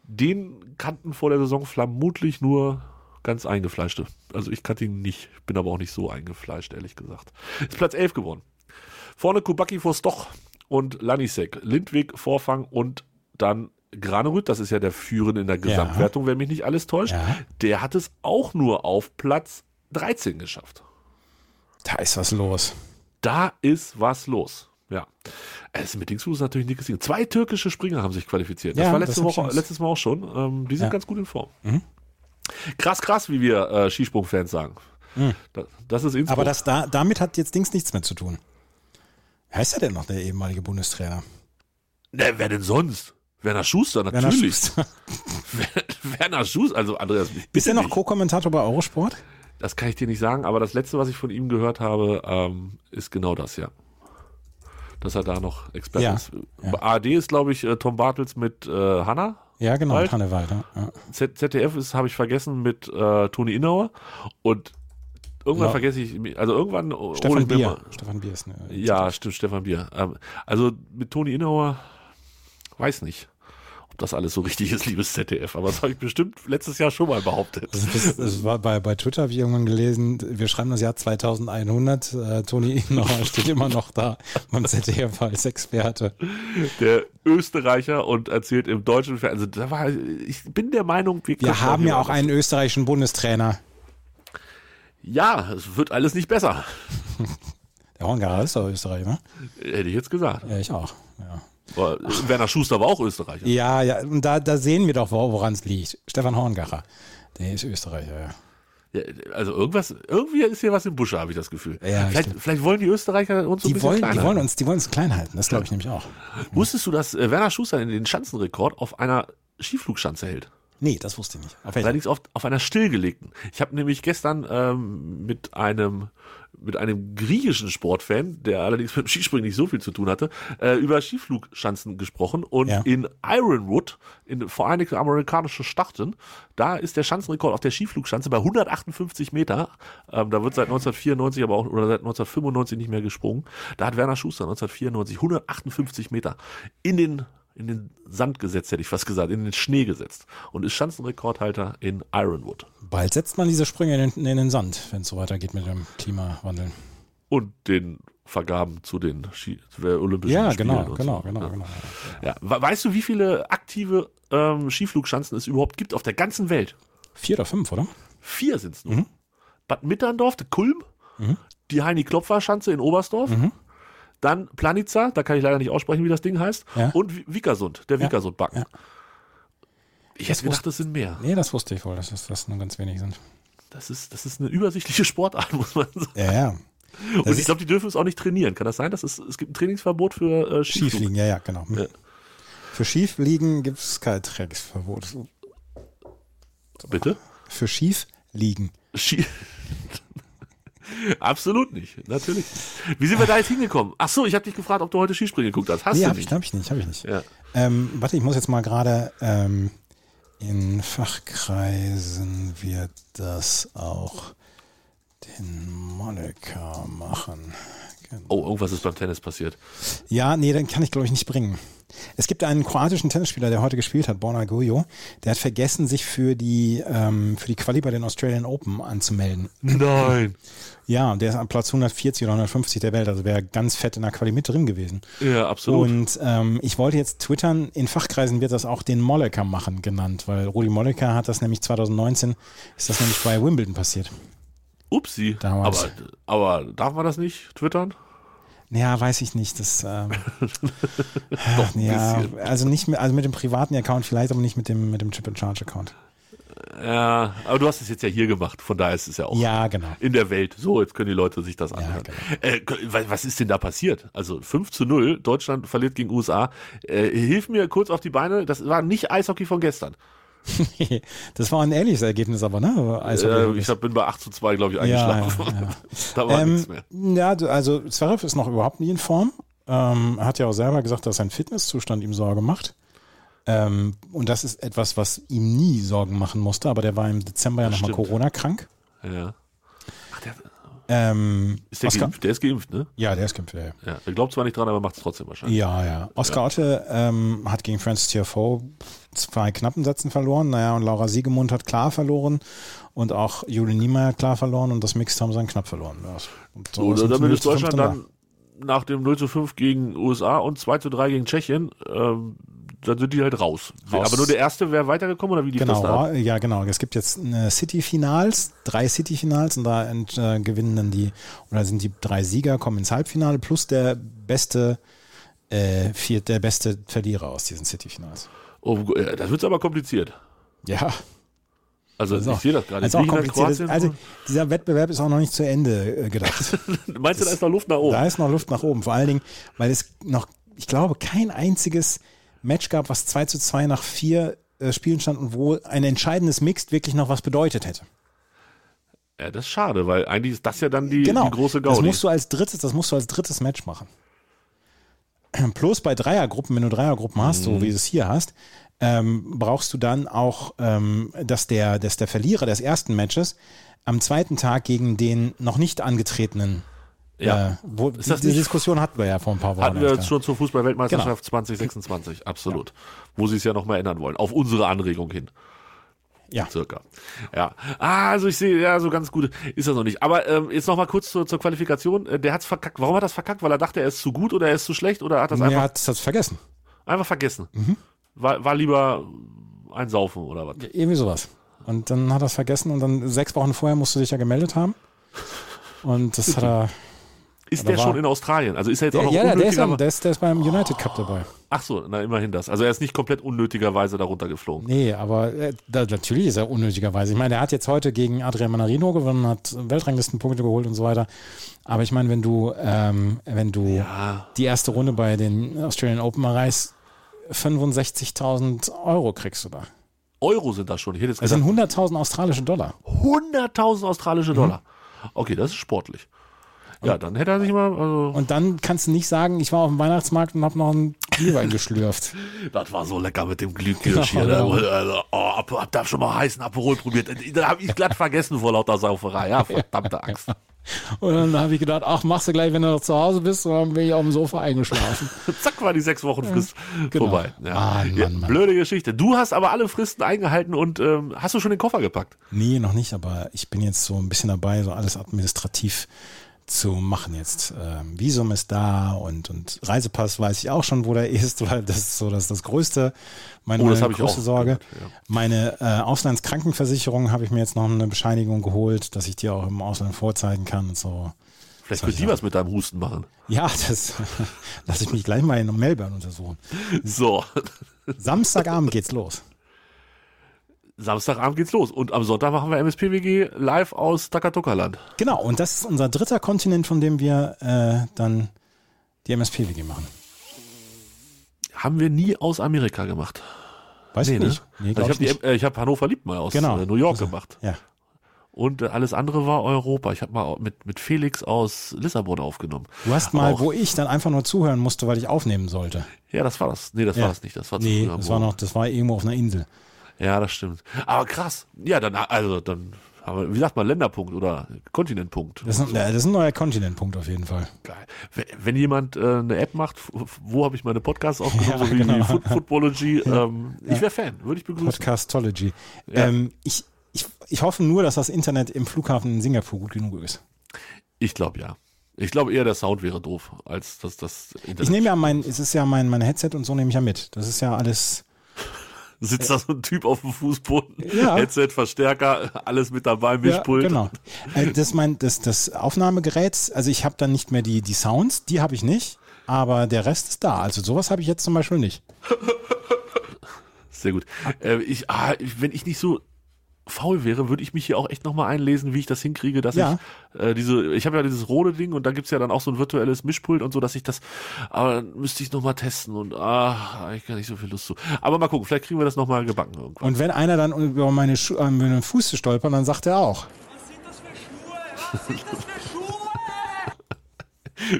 den kannten vor der Saison vermutlich nur ganz eingefleischte. Also ich kannte ihn nicht, bin aber auch nicht so eingefleischt, ehrlich gesagt. Ist Platz 11 geworden. Vorne Kubaki vor Stoch und Lanisek, Lindwig, Vorfang und dann Granerüth, das ist ja der Führende in der Gesamtwertung, wenn mich nicht alles täuscht. Ja. Der hat es auch nur auf Platz 13 geschafft. Da ist was los. Da ist was los. Ja. Es mit Dingsfuß natürlich nicht gesehen. Zwei türkische Springer haben sich qualifiziert. Das Ja, war das letzte ich Woche, letztes Mal auch schon. Ähm, die sind Ja. ganz gut in Form. Krass, krass, wie wir äh, Skisprung-Fans sagen. Da, das ist Innsbruck. Aber das da, damit hat jetzt Dings nichts mehr zu tun. Heißt er denn noch, der ehemalige Bundestrainer? ne, wer denn sonst? Werner Schuster, Werner natürlich. Schuster. Werner Schuster, also Andreas. Ist bitte er noch. Co-Kommentator bei Eurosport? Das kann ich dir nicht sagen, aber das letzte, was ich von ihm gehört habe, ähm, ist genau das, ja. Dass er da noch Experte Ja, ist. ja. ARD ist, glaube ich, äh, Tom Bartels mit äh, Hanna. Ja, genau, Wald? Hanne Walter. Ja. ZDF ist, habe ich vergessen, mit äh, Toni Innauer. Und irgendwann Ja. vergesse ich, also irgendwann hole Stefan Bier. mal- Stefan Bier ist eine. Ja, stimmt, Stefan Bier. Ähm, also mit Toni Innauer, weiß nicht, ob das alles so richtig ist, liebes ZDF. Aber das habe ich bestimmt letztes Jahr schon mal behauptet. Das, das, das war bei, bei Twitter, habe ich irgendwann gelesen, wir schreiben das Jahr 2100, äh, Toni Innauer steht immer noch da beim ZDF als Experte. der Österreicher und erzählt im deutschen Fernsehen. Also da war, ich bin der Meinung, wir, Wir haben ja auch einen österreichischen Bundestrainer. Ja, es wird alles nicht besser, Der Horngarer ist doch Österreicher, ne? hätte ich jetzt gesagt. Ja, ich auch. Ja, Aber Werner Schuster war auch Österreicher. ja, ja und da, da sehen wir doch, woran es liegt. Stefan Horngacher, der ist Österreicher, ja. Ja, also irgendwas, irgendwie ist hier was im Busche, habe ich das Gefühl. Ja, vielleicht, vielleicht wollen die Österreicher uns so ein Die bisschen wollen, klein die wollen uns, die wollen uns klein halten. Das glaube ich nämlich auch. Wusstest du, dass äh, Werner Schuster den Schanzenrekord auf einer Skiflugschanze hält? Nee, das wusste ich nicht. Auf? Allerdings auf, auf einer stillgelegten. Ich habe nämlich gestern ähm, mit einem mit einem griechischen Sportfan, der allerdings mit dem Skispringen nicht so viel zu tun hatte, äh, über Skiflugschanzen gesprochen. Und Ja. in Ironwood, in Vereinigte Amerikanische Staaten, da ist der Schanzenrekord auf der Skiflugschanze bei 158 Meter. Ähm, da wird seit 1994 aber auch oder seit 1995 nicht mehr gesprungen. Da hat Werner Schuster 1994 158 Meter in den in den Sand gesetzt, hätte ich fast gesagt, in den Schnee gesetzt und ist Schanzenrekordhalter in Ironwood. Bald setzt man diese Sprünge in den, in den Sand, wenn es so weitergeht mit dem Klimawandel. Und den Vergaben zu den Ski, zu der Olympischen Ja, Spielen. genau, genau, so. genau, ja. genau. Ja. We- Weißt du, wie viele aktive ähm, Skiflugschanzen es überhaupt gibt auf der ganzen Welt? Vier oder fünf, oder? Vier sind es nur. Mhm. Bad Mitterndorf, der Kulm, die Heini-Klopfer-Schanze in Oberstdorf, Mhm. Dann Planica, da kann ich leider nicht aussprechen, wie das Ding heißt, Ja. und Vikersund, der. Vikersund-Backen. Ja. Ich hätte gedacht, das sind mehr. Nee, das wusste ich wohl, dass das, das nur ganz wenig sind. Das ist, das ist eine übersichtliche Sportart, muss man sagen. Ja, ja. Und ich glaube, die dürfen es auch nicht trainieren. Kann das sein? Das ist, es gibt ein Trainingsverbot für äh, Skiflug. Schiefliegen, ja, ja, genau. Ja. Für Schiefliegen gibt es kein Trainingsverbot. Bitte? Für Schiefliegen. Ski Absolut nicht, natürlich. nicht. Wie sind wir da jetzt hingekommen? Ach so, ich habe dich gefragt, ob du heute Skispringen geguckt hast. Hast Nee, du hab ich, nicht? hab ich nicht, hab ich nicht. Ja. Ähm, warte, ich muss jetzt mal gerade ähm, in Fachkreisen wird das auch den Monika machen. Genau. Oh, irgendwas ist beim Tennis passiert. Ja, nee, den kann ich glaube ich nicht bringen. Es gibt einen kroatischen Tennisspieler, der heute gespielt hat, Borna Gojo, der hat vergessen, sich für die, ähm, für die Quali bei den Australian Open anzumelden. Nein. Ja, der ist am Platz 140 oder 150 der Welt, also wäre ganz fett in der Quali mit drin gewesen. Ja, absolut. Und ähm, ich wollte jetzt twittern, in Fachkreisen wird das auch den Molleker machen genannt, weil Rudi Molleker hat das nämlich 2019, ist das nämlich bei Wimbledon passiert. Upsi. Damals. Aber, aber darf man das nicht twittern? Ja, weiß ich nicht. Das, ähm, Doch ja, bisschen. also nicht mit, also mit dem privaten Account vielleicht, aber nicht mit dem, mit dem Triple Charge Account. Ja, aber du hast es jetzt ja hier gemacht, von daher ist es ja auch Ja, genau. in der Welt. So, jetzt können die Leute sich das anhören. genau. äh, wa- was ist denn da passiert? Also 5 zu 0, Deutschland verliert gegen USA. Äh, hilf mir kurz auf die Beine, das war nicht Eishockey von gestern. das war ein ähnliches Ergebnis aber, ne? Also, Äh, ich hab, bin bei 8 zu 2, glaube ich, eingeschlafen. Ja, ja, da war ähm, nichts mehr. ja, also Zverev ist noch überhaupt nie in Form. Ähm, er hat ja auch selber gesagt, dass sein Fitnesszustand ihm Sorge macht. Ähm, und das ist etwas, was ihm nie Sorgen machen musste, aber der war im Dezember ja nochmal. Corona-krank. Ja. Ach, der, Ähm, ist der Oscar, geimpft? Der ist geimpft, ne? ja, der ist geimpft, ja. ja. Ja. Er glaubt zwar nicht dran, aber macht es trotzdem wahrscheinlich. Ja, ja. Oscar Otte ähm, hat gegen Francis Tiafoe zwei knappen Sätzen verloren. Naja, und Laura Siegemund hat klar verloren. Und auch Juli Niemeyer klar verloren. Und das Mixed haben sie dann knapp verloren. Ja. Und So, oder damit 0 ist zu 5 Deutschland da. dann nach dem 0 zu 5 gegen USA und 2 zu 3 gegen Tschechien, ähm, dann sind die halt raus. Raus. Aber nur der erste wäre weitergekommen oder wie lief Genau, da? ja, genau. Es gibt jetzt eine City-Finals, drei City-Finals und da ent, äh, gewinnen dann die, oder sind die drei Sieger, kommen ins Halbfinale plus der beste, äh, vier, der beste Verlierer aus diesen City-Finals. Oh, das wird aber kompliziert. Ja, Also das ist ich sehe das gerade. das. Kroatien, Also dieser Wettbewerb ist auch noch nicht zu Ende äh, gedacht. meinst du, da ist noch Luft nach oben? Da ist noch Luft nach oben. Vor allen Dingen, weil es noch, ich glaube, kein einziges Match gab, was 2 zu 2 nach vier äh, Spielen stand und wo ein entscheidendes Mixed wirklich noch was bedeutet hätte. Ja, das ist schade, weil eigentlich ist das ja dann die, genau. die große das Gaudi. musst du als drittes, das musst du als drittes Match machen. Plus bei Dreiergruppen, wenn du Dreiergruppen hast, Mhm. so wie du es hier hast, ähm, brauchst du dann auch, ähm, dass, der, dass der Verlierer des ersten Matches am zweiten Tag gegen den noch nicht angetretenen Ja. Äh, wo, Ist das die nicht- Diskussion hatten wir ja vor ein paar Wochen. Hatten wir ja. schon zur Fußball-Weltmeisterschaft Genau. 2026, absolut. Wo sie es ja nochmal ändern wollen. Auf unsere Anregung hin. Ja. Circa. Ja. Ah, also ich sehe, ja, so ganz gut ist das noch nicht. Aber ähm, jetzt nochmal kurz zur, zur Qualifikation. Äh, Der hat's verkackt. Warum hat er das verkackt? Weil er dachte, er ist zu gut oder er ist zu schlecht oder hat das Er einfach, hat das vergessen. einfach vergessen? Mhm. War, war lieber ein Saufen oder was? Irgendwie sowas. Und dann hat er es vergessen und dann sechs Wochen vorher musst du dich ja gemeldet haben. Und das hat er. Ist der war- schon in Australien? Also ist er jetzt Der, auch noch ja, der ist, ja, der, ist, der ist beim United Cup dabei. Ach so, na immerhin das. Also er ist nicht komplett unnötigerweise darunter geflogen. Nee, aber äh, da, natürlich ist er unnötigerweise. Ich meine, er hat jetzt heute gegen Adrian Manarino gewonnen, hat Weltranglistenpunkte geholt und so weiter. Aber ich meine, wenn du, ähm, wenn du Ja. die erste Runde bei den Australian Open erreichst, 65.000 Euro kriegst du da. Euro sind das schon. Ich hätte jetzt Das sind gesagt, 100.000 australische Dollar. 100.000 australische Dollar. Okay, das ist sportlich. Ja, dann hätte er sich mal, also, Und dann kannst du nicht sagen, ich war auf dem Weihnachtsmarkt und habe noch einen Glühwein geschlürft. das war so lecker mit dem Glühkirsch hier. Genau, Ne? Also, oh, hab, hab da schon mal heißen Aperol probiert. Da habe ich glatt vergessen vor lauter Sauferei. Ja, verdammte Axt. Und dann habe ich gedacht, ach, machst du gleich, wenn du noch zu Hause bist, und dann bin ich auf dem Sofa eingeschlafen. Zack, war die sechs Wochen Frist genau. vorbei. Ja. Ja, Mann, Mann. Blöde Geschichte. Du hast aber alle Fristen eingehalten und ähm, hast du schon den Koffer gepackt? Nee, noch nicht, aber ich bin jetzt so ein bisschen dabei, so alles administrativ zu machen jetzt. Ähm, Visum ist da und, und Reisepass weiß ich auch schon, wo der ist, weil das ist so das, das Größte, meine, Oh, das meine größte Sorge. gehört, ja. Meine äh, Auslandskrankenversicherung habe ich mir jetzt noch eine Bescheinigung geholt, dass ich die auch im Ausland vorzeigen kann und so. Vielleicht ich die was mit deinem Husten machen. Ja, das lasse ich mich gleich mal in Melbourne untersuchen. So, Samstagabend geht's los. Samstagabend geht's los. Und am Sonntag machen wir MSPWG live aus Takatuka-Land. Genau, und das ist unser dritter Kontinent, von dem wir äh, dann die MSP-WG machen. Haben wir nie aus Amerika gemacht. Weiß ich nicht. Nee, also ich habe äh, hab Hannover liebt mal aus Genau. äh, New York Also, gemacht. Ja. Und äh, alles andere war Europa. Ich habe mal mit, mit Felix aus Lissabon aufgenommen. Du hast mal, auch- wo ich dann einfach nur zuhören musste, weil ich aufnehmen sollte. Ja, das war das. Nee, das Ja. war das nicht. Das war Nee, das war noch, das war irgendwo auf einer Insel. Ja, das stimmt. Aber krass. Ja, dann, also, dann haben wir, wie sagt man, Länderpunkt oder Kontinentpunkt. Das ist, ein, ja, das ist ein neuer Kontinentpunkt auf jeden Fall. Geil. Wenn- jemand äh, eine App macht, wo habe ich meine Podcasts aufgenommen, Ja, so wie genau. die Foot Footballogy, ähm, ich wäre Fan, würde ich begrüßen. Podcastology. Ja. Ähm, ich, ich, ich hoffe nur, dass das Internet im Flughafen in Singapur gut genug ist. Ich glaube ja. Ich glaube eher, der Sound wäre doof, als dass das Internet. Ich nehme ja mein, es ist ja mein, mein Headset und so nehme ich ja mit. Das ist ja alles. Sitzt da so ein Typ auf dem Fußboden, Ja. Headset, Verstärker, alles mit dabei, Mischpult. Ja, genau. Äh, Das mein, das, das Aufnahmegerät, also ich habe dann nicht mehr die, die Sounds, die habe ich nicht, aber der Rest ist da. Also sowas habe ich jetzt zum Beispiel nicht. Sehr gut. Äh, ich, ah, wenn ich nicht so faul wäre, würde ich mich hier auch echt nochmal einlesen, wie ich das hinkriege, dass Ja. ich äh, diese, ich habe ja dieses rote Ding und da gibt's ja dann auch so ein virtuelles Mischpult und so, dass ich das, aber dann müsste ich nochmal testen und ah, ich gar nicht so viel Lust zu. Aber mal gucken, vielleicht kriegen wir das nochmal gebacken irgendwann. Und wenn einer dann über meine Schu äh, den Fuß stolpert, dann sagt er auch.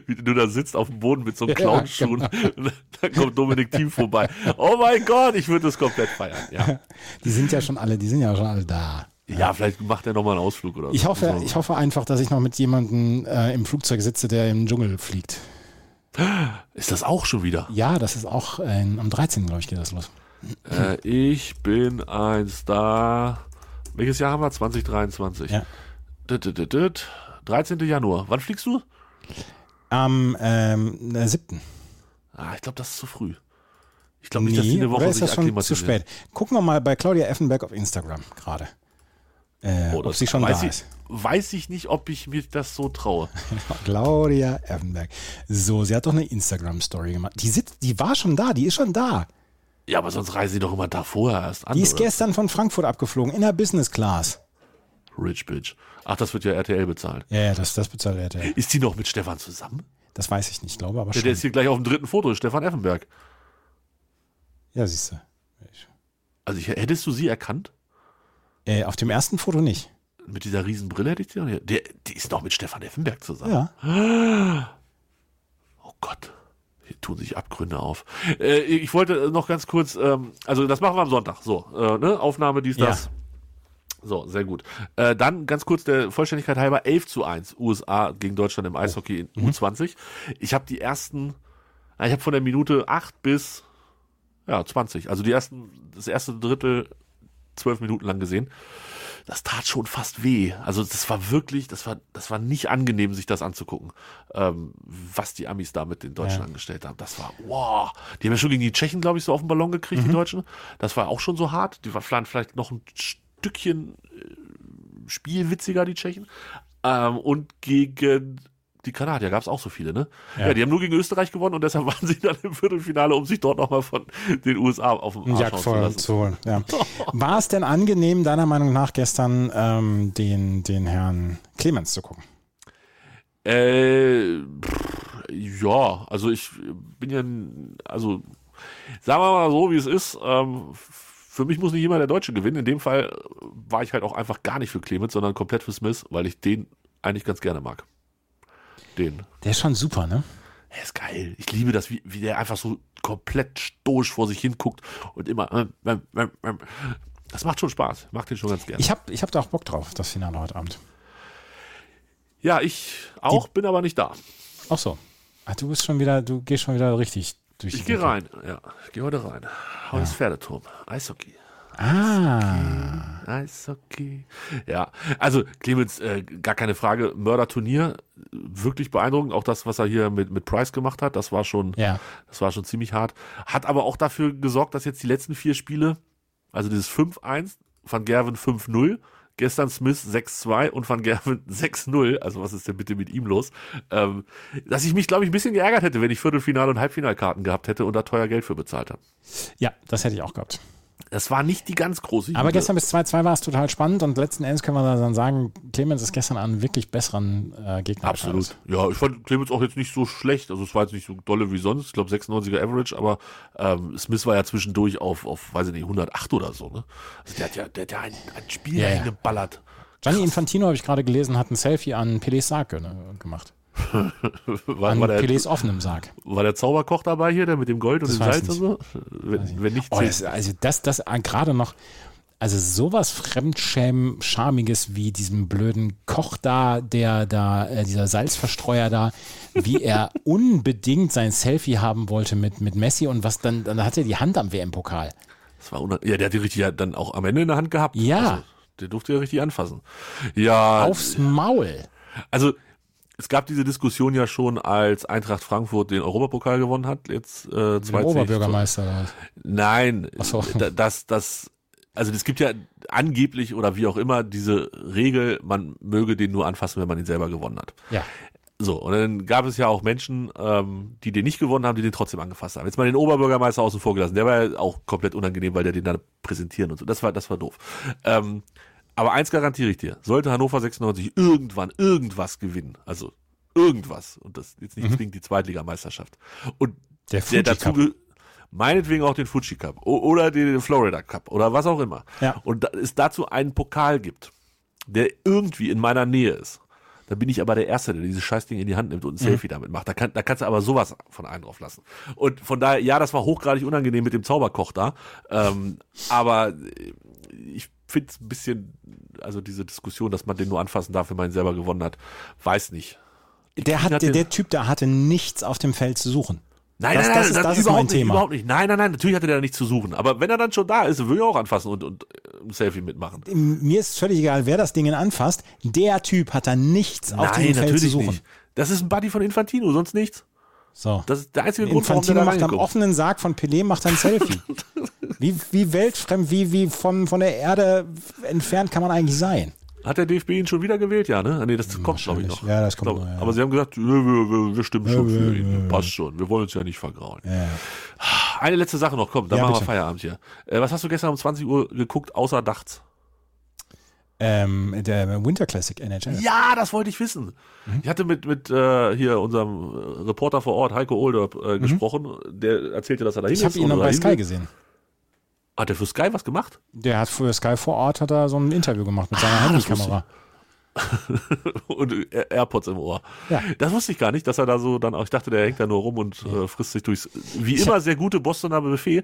Wie du da sitzt auf dem Boden mit so einem Ja, Clownschuhen. Dann kommt Dominik Thiem vorbei. Oh mein Gott, ich würde das komplett feiern. Ja. Die sind ja schon alle, die sind ja schon alle da. ja, vielleicht macht er nochmal einen Ausflug oder so. Ich hoffe, ich hoffe einfach, dass ich noch mit jemandem äh, im Flugzeug sitze, der im Dschungel fliegt. Ist das auch schon wieder? Ja, das ist auch äh, am 13. glaube ich geht das los. Äh, ich bin ein Star. Welches Jahr haben wir? 2023. Ja. Dit, dit, dit, dit. 13. Januar. Wann fliegst du? Am ähm, äh, 7. Ah, ich glaube, das ist zu früh. Ich glaube nicht, dass die eine Woche ist sich das schon zu spät? Gucken wir mal bei Claudia Effenberg auf Instagram gerade. Äh, Oh, ob sie schon weiß da ich, ist. Weiß ich nicht, ob ich mir das so traue. Claudia Effenberg. So, sie hat doch eine Instagram-Story gemacht. Die, sitzt, die war schon da, die ist schon da. Ja, aber sonst reisen die doch immer da vorher erst an. Die ist oder? gestern von Frankfurt abgeflogen, in der Business Class. Rich Bitch. Ach, das wird ja RTL bezahlt. Ja, ja, das, das bezahlt RTL. Ist die noch mit Stefan zusammen? Das weiß ich nicht, glaube aber Der, schon. der ist hier gleich auf dem dritten Foto, Stefan Effenberg. Ja, siehst du. Also ich, hättest du sie erkannt? Äh, auf dem ersten Foto nicht. Mit dieser riesen Brille hätte ich sie noch nicht. Der, die ist doch mit Stefan Effenberg zusammen. Ja. Oh Gott. Hier tun sich Abgründe auf. Äh, ich wollte noch ganz kurz, ähm, also das machen wir am Sonntag. So, äh, ne? Aufnahme, dies, Ja. So, sehr gut. Äh, dann ganz kurz der Vollständigkeit halber 11 zu 1 USA gegen Deutschland im Eishockey in U20. Ich habe die ersten, ich habe von der Minute 8 bis ja, 20, also die ersten, das erste Drittel zwölf Minuten lang gesehen. Das tat schon fast weh. Also das war wirklich, das war, das war nicht angenehm, sich das anzugucken, ähm, was die Amis da mit den Deutschen Ja. angestellt haben. Das war, wow. Die haben ja schon gegen die Tschechen, glaube ich, so auf den Ballon gekriegt, die Deutschen. Das war auch schon so hart. Die waren vielleicht noch ein Stückchen äh, spielwitziger, die Tschechen. Ähm, und gegen die Kanadier gab es auch so viele, ne? Ja. Ja. die haben nur gegen Österreich gewonnen und deshalb waren sie dann im Viertelfinale, um sich dort nochmal von den USA auf dem Arsch zu lassen. zu holen. Ja. War es denn angenehm, deiner Meinung nach, gestern ähm, den, den Herrn Clemens zu gucken? Äh, pff, ja, also ich bin ja, also sagen wir mal so, wie es ist. Ähm, für mich muss nicht immer der Deutsche gewinnen. In dem Fall äh, war ich halt auch einfach gar nicht für Clemens, sondern komplett für Smith, weil ich den eigentlich ganz gerne mag. Den. Der ist schon super, ne? Er ist geil. Ich liebe das, wie, wie der einfach so komplett stoisch vor sich hin guckt und immer. ähm, ähm, ähm. Das macht schon Spaß. Macht den schon ganz gerne. Ich habe ich hab da auch Bock drauf, das Finale heute Abend. ja, ich auch, bin aber nicht da. Ach so. Ach, du bist schon wieder, du gehst schon wieder richtig durch Ich gehe rein. Ja, ich gehe heute rein. Heute ist Pferdeturm. Eishockey. Ah. Eishockey. Ja, also Clemens, äh, gar keine Frage. Mörderturnier, wirklich beeindruckend. Auch das, was er hier mit, mit Price gemacht hat, das war schon, Ja. das war schon ziemlich hart. Hat aber auch dafür gesorgt, dass jetzt die letzten vier Spiele, also dieses 5-1, Van Gerven 5-0, gestern Smith 6-2 und Van Gerven 6-0, also was ist denn bitte mit ihm los, ähm, dass ich mich, glaube ich, ein bisschen geärgert hätte, wenn ich Viertelfinale- und Halbfinalkarten gehabt hätte und da teuer Geld für bezahlt habe. Ja, das hätte ich auch gehabt. Das war nicht die ganz große Aber Jubel. gestern bis 2-2 war es total spannend und letzten Endes können wir dann sagen, Clemens ist gestern an einen wirklich besseren äh, Gegner Absolut. Ja, ich fand Clemens auch jetzt nicht so schlecht. Also es war jetzt nicht so dolle wie sonst. Ich glaube 96er Average, aber ähm, Smith war ja zwischendurch auf, auf, weiß ich nicht, 108 oder so. Ne? Also der hat ja, der hat ja ein, ein Spiel Ja, ja. eingeballert. Gianni Infantino, habe ich gerade gelesen, hat ein Selfie an Pelés Sarg ge- gemacht. War, An war, der, Pelés offenem Sarg. war der Zauberkoch dabei hier, der mit dem Gold und Das dem Salz und so? Wenn, wenn nicht, Oh, das, also das, das äh, gerade noch, also sowas Fremdschäm-Charmiges wie diesem blöden Koch da, der da, äh, dieser Salzverstreuer da, wie er unbedingt sein Selfie haben wollte mit, mit Messi und was dann, dann hat er die Hand am WM-Pokal. das war ja, der hat die richtig dann auch am Ende in der Hand gehabt. Ja. Also, der durfte ja richtig anfassen. Ja, Aufs Maul. Also es gab diese Diskussion ja schon, als Eintracht Frankfurt den Europapokal gewonnen hat, jetzt äh, 20. Oberbürgermeister. oder was? Nein, Ach so. da- das, das, also es gibt ja angeblich oder wie auch immer diese Regel, man möge den nur anfassen, wenn man ihn selber gewonnen hat. Ja. So, und dann gab es ja auch Menschen, ähm, die den nicht gewonnen haben, die den trotzdem angefasst haben. Jetzt mal den Oberbürgermeister außen vor gelassen. Der war ja auch komplett unangenehm, weil der den dann präsentieren und so. Das war, das war doof. Ähm, aber eins garantiere ich dir. Sollte Hannover 96 irgendwann irgendwas gewinnen, also irgendwas, und das jetzt nicht zwingend die Zweitligameisterschaft, und Der der dazu meinetwegen auch den Fuji Cup oder den Florida Cup oder was auch immer. Ja. Und da, es dazu einen Pokal gibt, der irgendwie in meiner Nähe ist. Da bin ich aber der Erste, der dieses Scheißding in die Hand nimmt und ein Mhm. Selfie damit macht. Da, kann, da kannst du aber sowas von einem drauf lassen. Und von daher, ja, das war hochgradig unangenehm mit dem Zauberkoch da. Ähm, aber ich finde es ein bisschen, also diese Diskussion, dass man den nur anfassen darf, wenn man ihn selber gewonnen hat, weiß nicht. Der, hat, der, der Typ da hatte nichts auf dem Feld zu suchen. Nein, Das- nein, das nein, ist- das ist überhaupt mein nicht, Thema. Überhaupt nicht. Nein, nein, nein, natürlich hatte der da nichts zu suchen. Aber wenn er dann schon da ist, will er auch anfassen und, und äh, ein Selfie mitmachen. Mir ist völlig egal, wer das Ding anfasst. Der Typ hat da nichts auf dem Feld zu suchen. nicht. Das ist ein Buddy von Infantino, sonst nichts. So. Das ist der einzige Grund, warum Infantino der da macht am offenen Sarg von Pelé macht ein Selfie. wie, wie weltfremd, wie, wie von, von der Erde entfernt kann man eigentlich sein? Hat der DFB ihn schon wieder gewählt? Ja, ne? Ah, Nee, das kommt, glaube ich, noch. Ja, das kommt Glaub- noch, ja. Aber sie haben gesagt, wir, wir, wir stimmen schon für ihn. Passt schon. Wir wollen uns ja nicht vergrauen. Ja. Eine letzte Sache noch, komm, dann Ja, machen bitte. wir Feierabend hier. Äh, was hast du gestern um 20 Uhr geguckt, außer Dachts? Ähm, der Winter Classic NHL. Ja, das wollte ich wissen. Mhm. Ich hatte mit, mit äh, hier unserem Reporter vor Ort, Heiko Olderb, äh, gesprochen. Der erzählte, dass er da Mhm. Ich habe ihn noch bei hin Sky will. gesehen. Hat er für Sky was gemacht? Der hat für Sky vor Ort hat er so ein Interview gemacht mit seiner Ah, Handykamera. und Air- AirPods im Ohr. Ja. Das wusste ich gar nicht, dass er da so dann auch, ich dachte, der hängt da nur rum und äh, frisst sich durchs, wie immer, sehr gute Bostoner Buffet.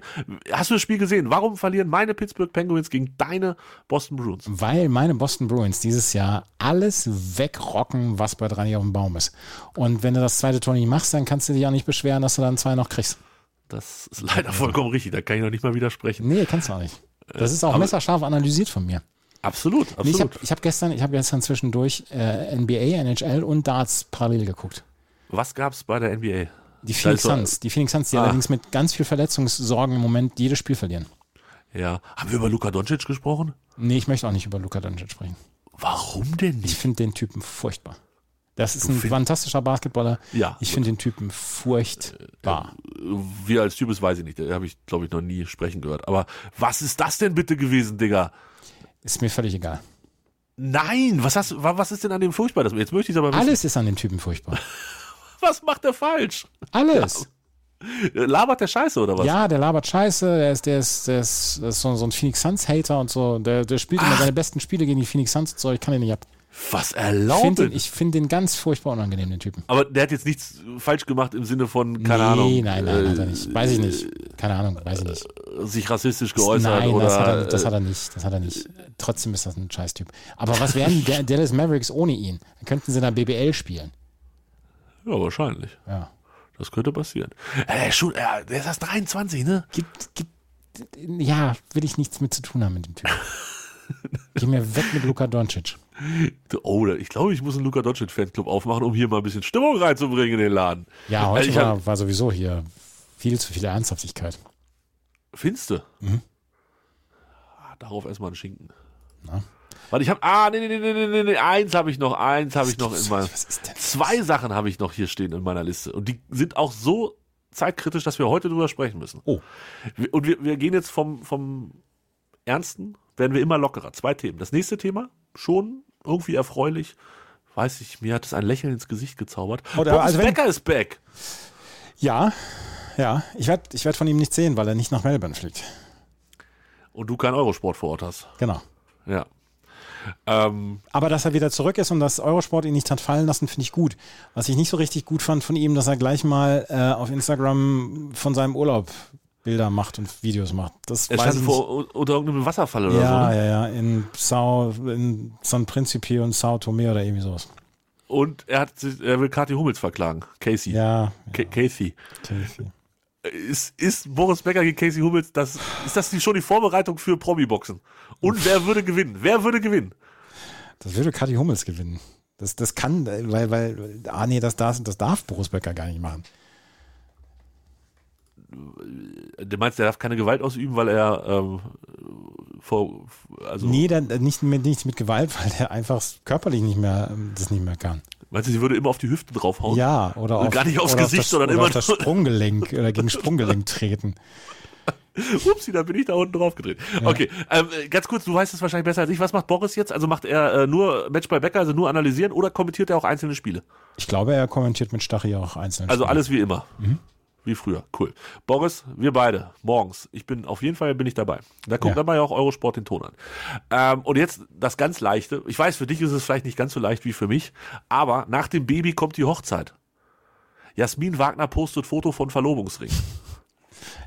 Hast du das Spiel gesehen? Warum verlieren meine Pittsburgh Penguins gegen deine Boston Bruins? Weil meine Boston Bruins dieses Jahr alles wegrocken, was bei drei auf dem Baum ist. Und wenn du das zweite Tor nicht machst, dann kannst du dich auch nicht beschweren, dass du dann zwei noch kriegst. Das ist leider vollkommen richtig, da kann ich noch nicht mal widersprechen. Nee, kannst du auch nicht. Das ist auch aber- messerscharf analysiert von mir. Absolut, Nee, absolut. ich habe ich hab gestern, ich hab gestern zwischendurch äh, NBA, NHL und Darts parallel geguckt. Was gab's bei der NBA? Die Phoenix ist so- Suns, die Phoenix Suns, die Ah. allerdings mit ganz viel Verletzungssorgen im Moment jedes Spiel verlieren. Ja. Haben wir über Luka Doncic gesprochen? Nee, ich möchte auch nicht über Luka Doncic sprechen. Warum denn Ich nicht? finde den Typen furchtbar. Das ist Du ein fantastischer Basketballer. Ja. Ich finde den Typen furchtbar. Wie er als Typ ist, weiß ich nicht. Da habe ich, glaube ich, noch nie sprechen gehört. Aber was ist das denn bitte gewesen, Digga? Ist mir völlig egal. Nein, was, hast, wa- was ist denn an dem furchtbar? Das- Jetzt möchte ich aber wissen. Alles ist an dem Typen furchtbar. Was macht er falsch? Alles. Labert der Scheiße oder was? Ja, der labert Scheiße, der ist, der ist, der ist, der ist so, so ein Phoenix Suns-Hater und so. Der, der spielt immer seine besten Spiele gegen die Phoenix Suns und so. Ich kann den nicht ab. Was Ich erlaubt finde den, ich find den ganz furchtbar unangenehm, den Typen. Aber der hat jetzt nichts falsch gemacht im Sinne von, keine nee, Ahnung, nein, nein, hat er äh, nicht. Weiß ich nicht. Keine Ahnung, weiß ich nicht. sich rassistisch geäußert Nein, oder. das, hat er, das äh, hat er nicht. Das hat er nicht. Trotzdem ist das ein Scheißtyp. Aber was wären Da- Dallas Mavericks ohne ihn? Dann könnten sie in der BBL spielen. ja, wahrscheinlich. Ja. Das könnte passieren. Äh, der, ist schon, äh, der ist erst 23, ne? Gibt, gibt, ja, will ich nichts mit zu tun haben mit dem Typen. Geh mir weg mit Luka Doncic. Oh, ich glaube, ich muss einen Luka Doncic Fanclub aufmachen, um hier mal ein bisschen Stimmung reinzubringen in den Laden. Ja, heute Also ich hab- war, war sowieso hier viel zu viel Ernsthaftigkeit. Finste. Mhm. Ah, darauf erstmal einen Schinken. Na? Warte, ich habe. Ah, nee, nee, nee, nee, nee, nee, eins habe ich noch, eins habe ich noch in denn? Zwei Sachen habe ich noch hier stehen in meiner Liste. Und die sind auch so zeitkritisch, dass wir heute drüber sprechen müssen. Oh. Und wir, wir gehen jetzt vom, vom Ernsten, werden wir immer lockerer. Zwei Themen. Das nächste Thema, schon irgendwie erfreulich. Weiß ich, mir hat es ein Lächeln ins Gesicht gezaubert. Oder Boris also Becker ist back. Ja, ja. Ich werde ich werd von ihm nichts sehen, weil er nicht nach Melbourne fliegt. Und du keinen Eurosport vor Ort hast. Genau. Ja. Ähm, Aber dass er wieder zurück ist und dass Eurosport ihn nicht hat fallen lassen, finde ich gut. Was ich nicht so richtig gut fand von ihm, dass er gleich mal äh, auf Instagram von seinem Urlaub Bilder macht und Videos macht. Das er stand vor, unter irgendeinem Wasserfall oder Ja, so. Ne? ja, ja. In Sao, in San Principe und Sao Tome oder irgendwie sowas. Und er, hat, er will Kathi Hummels verklagen. Casey. Ja. Ca- Casey. Okay. Ist, ist Boris Becker gegen Casey Hummels, das, ist das die, schon die Vorbereitung für Promi-Boxen? Und wer würde gewinnen? Wer würde gewinnen? Das würde Kathi Hummels gewinnen. Das, das kann, weil, weil, ah nee, das, das, das darf Boris Becker gar nicht machen. Du meinst, er darf keine Gewalt ausüben, weil er ähm, vor, also Nee, dann, äh, nicht, mit, nicht mit Gewalt, weil er einfach körperlich nicht mehr, ähm, das nicht mehr kann. meinst du, sie würde immer auf die Hüfte draufhauen? Ja, oder Und auf, gar nicht aufs Gesicht, auf das, sondern oder immer auf das Sprunggelenk oder gegen Sprunggelenk treten. Upsi, da bin ich da unten drauf gedreht. Okay, ähm, ganz kurz, du weißt es wahrscheinlich besser als ich. Was macht Boris jetzt? Also macht er äh, nur Match bei Becker, also nur analysieren oder kommentiert er auch einzelne Spiele? Ich glaube, er kommentiert mit Stachy auch einzeln. Also alles wie immer. Wie früher. Cool. Boris, wir beide, morgens. Ich bin, auf jeden Fall bin ich dabei. Da guckt Ja. dann mal ja auch Eurosport den Ton an. Ähm, und jetzt das ganz Leichte. Ich weiß, für dich ist es vielleicht nicht ganz so leicht wie für mich, aber nach dem Baby kommt die Hochzeit. Jasmin Wagner postet Foto von Verlobungsring.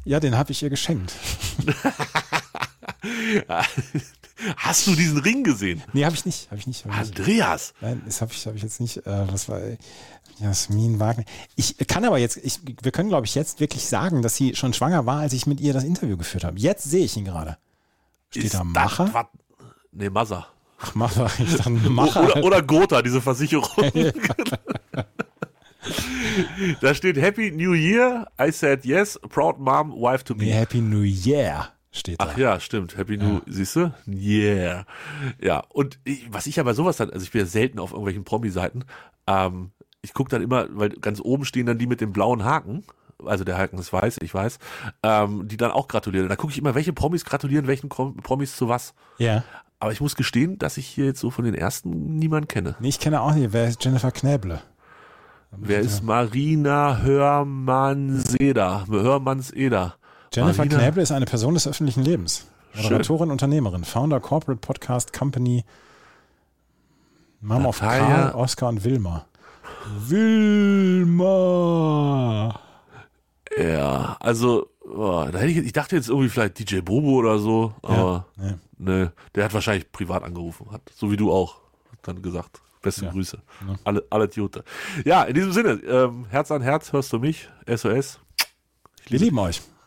Ja, den habe ich ihr geschenkt. Hast du diesen Ring gesehen? Nee, habe ich nicht. Habe ich nicht. Hab. Andreas! Nein, das habe ich, hab ich jetzt nicht. Äh, was war Jasmin Wagner? Ich kann aber jetzt, ich, wir können glaube ich jetzt wirklich sagen, dass sie schon schwanger war, als ich mit ihr das Interview geführt habe. Jetzt sehe ich ihn gerade. Steht Ist da das Macher? was- Nee, Massa. Ach, Macher. Ich dachte, Macher. Oder, oder Gotha, diese Versicherung. da steht Happy New Year. I said yes. Proud mom, wife to be. Happy New Year steht da. Ach ja, stimmt. Happy New, siehst du? Yeah. Ja, und ich, was ich ja bei sowas dann, also ich bin ja selten auf irgendwelchen Promi-Seiten, ähm, ich gucke dann immer, weil ganz oben stehen dann die mit dem blauen Haken, also der Haken ist weiß, ich weiß, ähm, die dann auch gratulieren. Da gucke ich immer, welche Promis gratulieren, welchen Promis zu was. Ja. Aber ich muss gestehen, dass ich hier jetzt so von den ersten niemanden kenne. Nee, ich kenne auch nicht. Wer ist Jennifer Knäble? Wer ist Marina Hörmann-Seder? Hörmanns-Eder. Jennifer Knäble ist eine Person des öffentlichen Lebens. Moderatorin, Unternehmerin, Founder Corporate Podcast Company, Mom of Karl, Oscar und Wilma. Wilma! Ja, also, oh, da hätte ich, ich dachte jetzt irgendwie vielleicht DJ Bobo oder so, aber nee. ne, der hat wahrscheinlich privat angerufen, hat, so wie du auch, hat dann gesagt. Beste Ja. Grüße. Ja. Alle, alle Jute. Ja, in diesem Sinne, ähm, Herz an Herz, hörst du mich? SOS. Wir lieben euch.